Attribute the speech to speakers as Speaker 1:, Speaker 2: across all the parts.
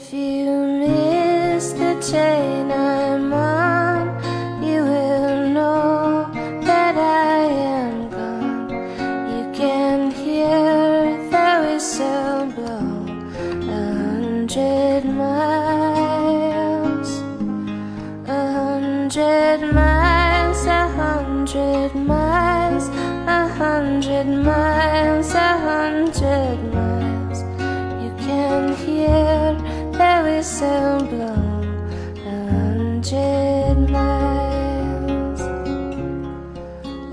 Speaker 1: If you miss the chain I'm on, you will know that I am gone. You can hear the whistle blow a hundred miles, a hundred miles, a hundred miles, a hundred miles, a hundred miles. Blow a hundred miles.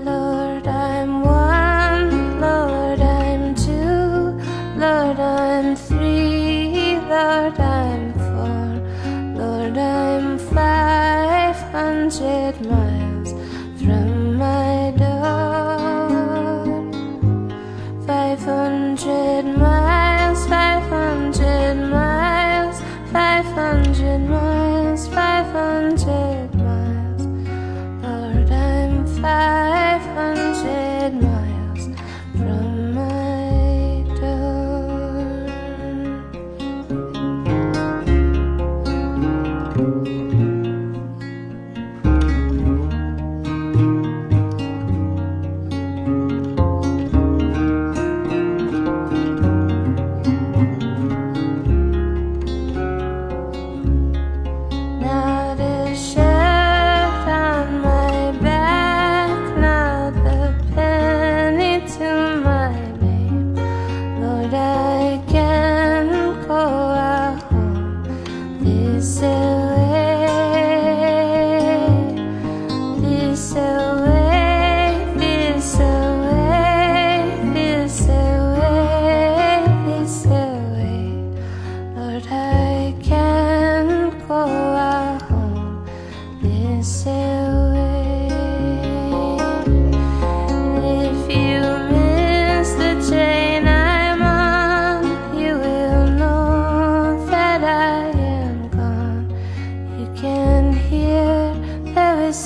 Speaker 1: Lord, I'm one, Lord, I'm two, Lord, I'm three, Lord, I'm four, Lord, I'm five hundred miles from my door. Five hundred miles, five hundred miles, 才发现？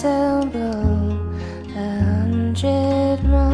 Speaker 1: resemble a hundred miles.